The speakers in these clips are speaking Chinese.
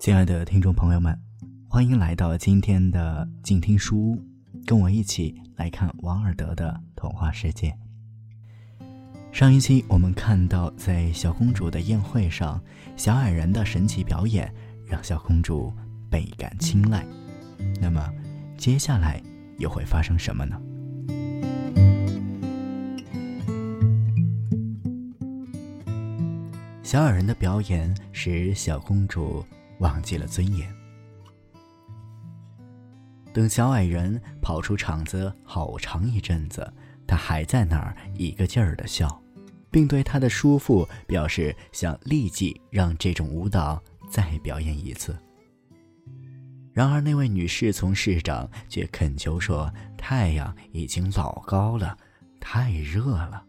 亲爱的听众朋友们，欢迎来到今天的静听书屋，跟我一起来看王尔德的童话世界。上一期我们看到，在小公主的宴会上，小矮人的神奇表演让小公主倍感青睐。那么，接下来又会发生什么呢？小矮人的表演使小公主。忘记了尊严。等小矮人跑出场子好长一阵子，他还在那儿一个劲儿的笑，并对他的叔父表示想立即让这种舞蹈再表演一次。然而，那位女侍从市长却恳求说：“太阳已经老高了，太热了，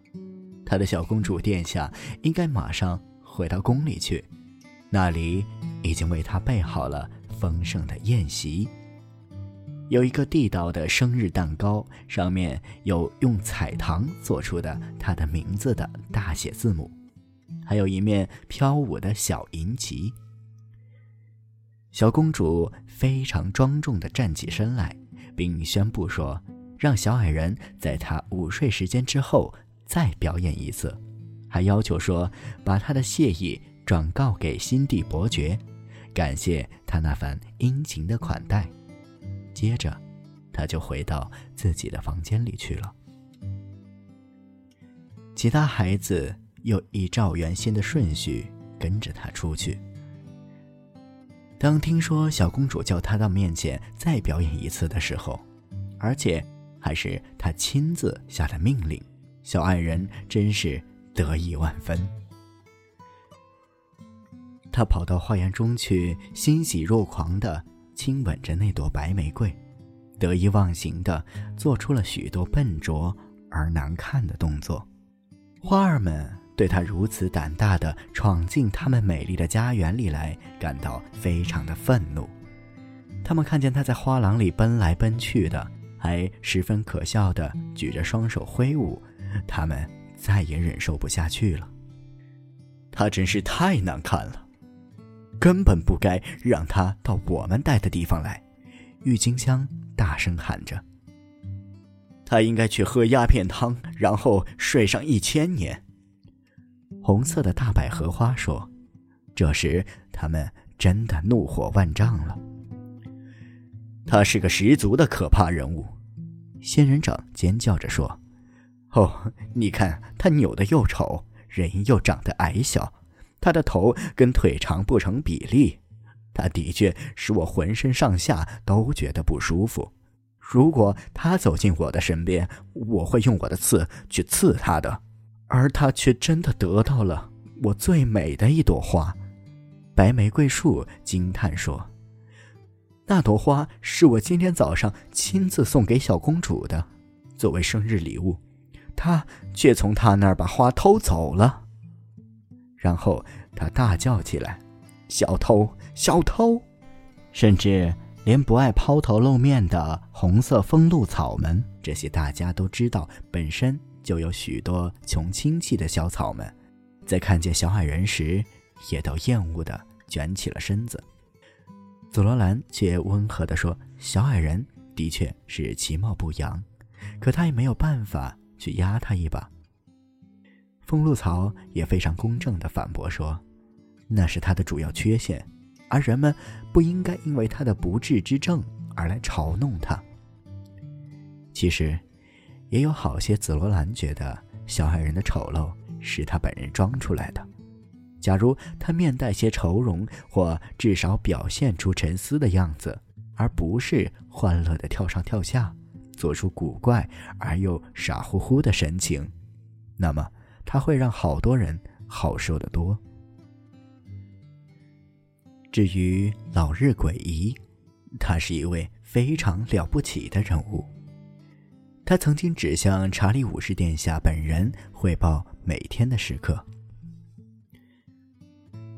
他的小公主殿下应该马上回到宫里去。”那里已经为他备好了丰盛的宴席，有一个地道的生日蛋糕，上面有用彩糖做出的他的名字的大写字母，还有一面飘舞的小银旗。小公主非常庄重地站起身来，并宣布说：“让小矮人在他午睡时间之后再表演一次，还要求说把他的谢意。”转告给新地伯爵，感谢他那番殷勤的款待。接着，他就回到自己的房间里去了。其他孩子又依照原先的顺序跟着他出去。当听说小公主叫他到面前再表演一次的时候，而且还是他亲自下的命令，小矮人真是得意万分。他跑到花园中去，欣喜若狂地亲吻着那朵白玫瑰，得意忘形地做出了许多笨拙而难看的动作。花儿们对他如此胆大地闯进他们美丽的家园里来感到非常的愤怒。他们看见他在花廊里奔来奔去的，还十分可笑地举着双手挥舞，他们再也忍受不下去了。他真是太难看了。根本不该让他到我们待的地方来，郁金香大声喊着。他应该去喝鸦片汤，然后睡上一千年。红色的大百合花说。这时他们真的怒火万丈了。他是个十足的可怕人物，仙人掌尖叫着说：“哦，你看他扭的又丑，人又长得矮小。”他的头跟腿长不成比例，他的确使我浑身上下都觉得不舒服。如果他走进我的身边，我会用我的刺去刺他的，而他却真的得到了我最美的一朵花。白玫瑰树惊叹说：“那朵花是我今天早上亲自送给小公主的，作为生日礼物，他却从他那儿把花偷走了。”然后他大叫起来：“小偷，小偷！”甚至连不爱抛头露面的红色风露草们，这些大家都知道本身就有许多穷亲戚的小草们，在看见小矮人时，也都厌恶地卷起了身子。紫罗兰却温和地说：“小矮人的确是其貌不扬，可他也没有办法去压他一把。”风露草也非常公正地反驳说：“那是他的主要缺陷，而人们不应该因为他的不治之症而来嘲弄他。”其实，也有好些紫罗兰觉得小矮人的丑陋是他本人装出来的。假如他面带些愁容，或至少表现出沉思的样子，而不是欢乐地跳上跳下，做出古怪而又傻乎乎的神情，那么。他会让好多人好受得多。至于老日鬼姨，他是一位非常了不起的人物。他曾经只向查理五世殿下本人汇报每天的时刻。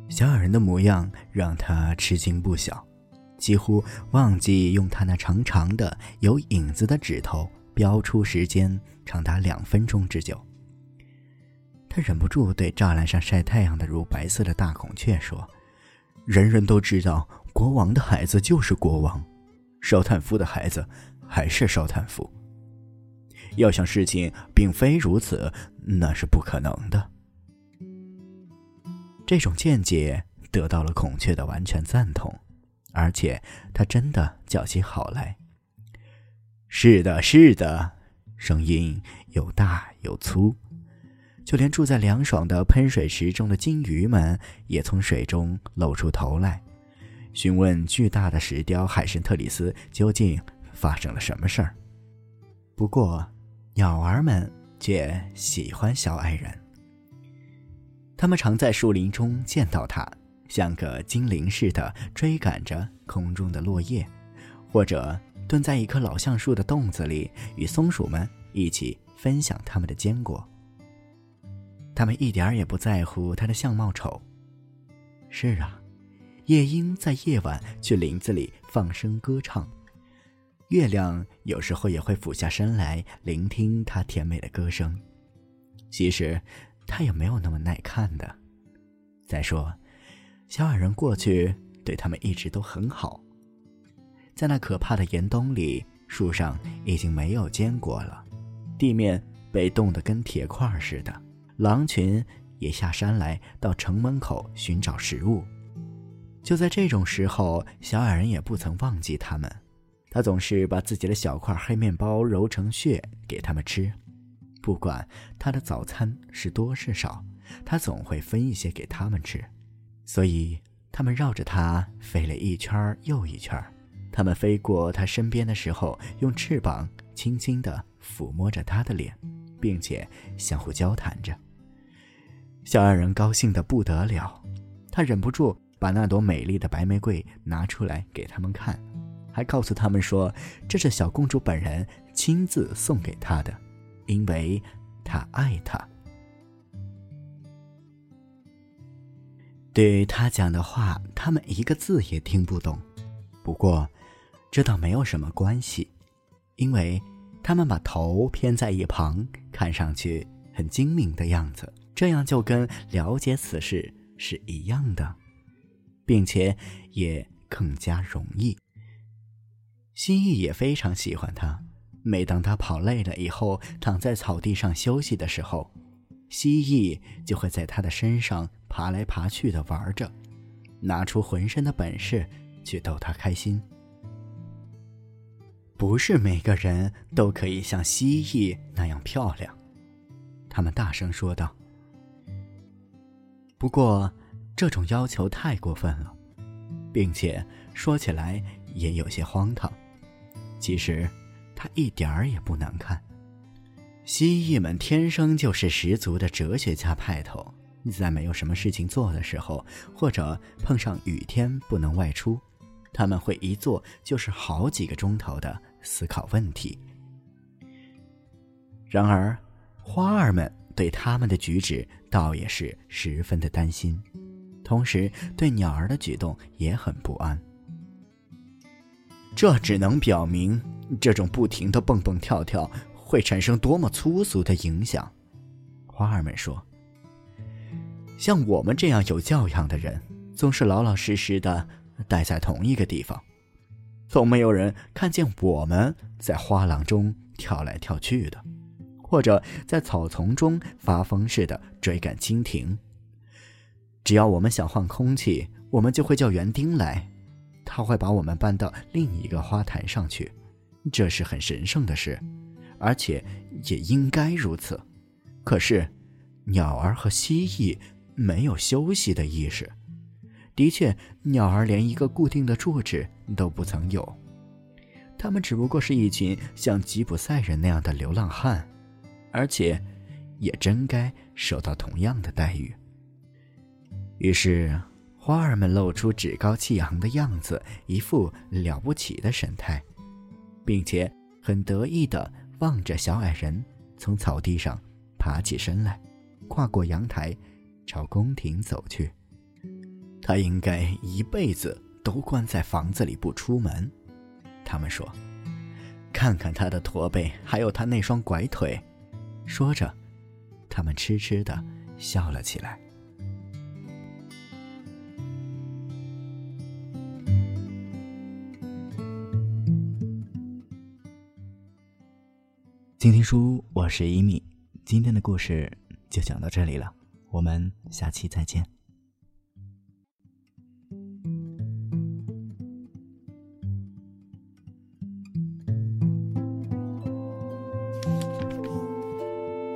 小矮人的模样让他吃惊不小，几乎忘记用他那长长的有影子的指头标出时间，长达两分钟之久。他忍不住对栅栏上晒太阳的乳白色的大孔雀说：“人人都知道国王的孩子就是国王，烧炭夫的孩子还是烧炭夫。要想事情并非如此，那是不可能的。这种见解得到了孔雀的完全赞同，而且他真的叫起好来。是的，是的，声音又大又粗，就连住在凉爽的喷水池中的金鱼们也从水中露出头来，询问巨大的石雕海神特里斯究竟发生了什么事儿。不过。鸟儿们却喜欢小矮人。他们常在树林中见到它，像个精灵似的追赶着空中的落叶，或者蹲在一棵老橡树的洞子里，与松鼠们一起分享他们的坚果。他们一点也不在乎他的相貌丑。是啊，夜莺在夜晚去林子里放声歌唱。月亮有时候也会俯下身来聆听它甜美的歌声，其实，它也没有那么耐看的。再说，小矮人过去对他们一直都很好。在那可怕的严冬里，树上已经没有坚果了，地面被冻得跟铁块似的。狼群也下山来到城门口寻找食物。就在这种时候，小矮人也不曾忘记他们。他总是把自己的小块黑面包揉成屑给他们吃，不管他的早餐是多是少，他总会分一些给他们吃。所以他们绕着他飞了一圈又一圈。他们飞过他身边的时候，用翅膀轻轻地抚摸着他的脸，并且相互交谈着。小矮人高兴得不得了，他忍不住把那朵美丽的白玫瑰拿出来给他们看。还告诉他们说，这是小公主本人亲自送给他的，因为她爱他。对于他讲的话，他们一个字也听不懂。不过，这倒没有什么关系，因为他们把头偏在一旁，看上去很精明的样子，这样就跟了解此事是一样的，并且也更加容易。蜥蜴也非常喜欢它。每当它跑累了以后，躺在草地上休息的时候，蜥蜴就会在它的身上爬来爬去的玩着，拿出浑身的本事去逗它开心。不是每个人都可以像蜥蜴那样漂亮，他们大声说道。不过，这种要求太过分了，并且说起来也有些荒唐。其实，它一点儿也不难看。蜥蜴们天生就是十足的哲学家派头，在没有什么事情做的时候，或者碰上雨天不能外出，他们会一坐就是好几个钟头的思考问题。然而，花儿们对他们的举止倒也是十分的担心，同时对鸟儿的举动也很不安。这只能表明，这种不停的蹦蹦跳跳会产生多么粗俗的影响。花儿们说：“像我们这样有教养的人，总是老老实实的待在同一个地方，从没有人看见我们在花廊中跳来跳去的，或者在草丛中发疯似的追赶蜻蜓。只要我们想换空气，我们就会叫园丁来。”他会把我们搬到另一个花坛上去，这是很神圣的事，而且也应该如此。可是，鸟儿和蜥蜴没有休息的意识。的确，鸟儿连一个固定的住址都不曾有。他们只不过是一群像吉普赛人那样的流浪汉，而且也真该受到同样的待遇。于是。花儿们露出趾高气扬的样子，一副了不起的神态，并且很得意地望着小矮人从草地上爬起身来，跨过阳台，朝宫廷走去。他应该一辈子都关在房子里不出门。他们说看看他的驼背还有他那双拐腿。说着他们痴痴的笑了起来。今天书我是一米今天的故事就讲到这里了我们下期再见。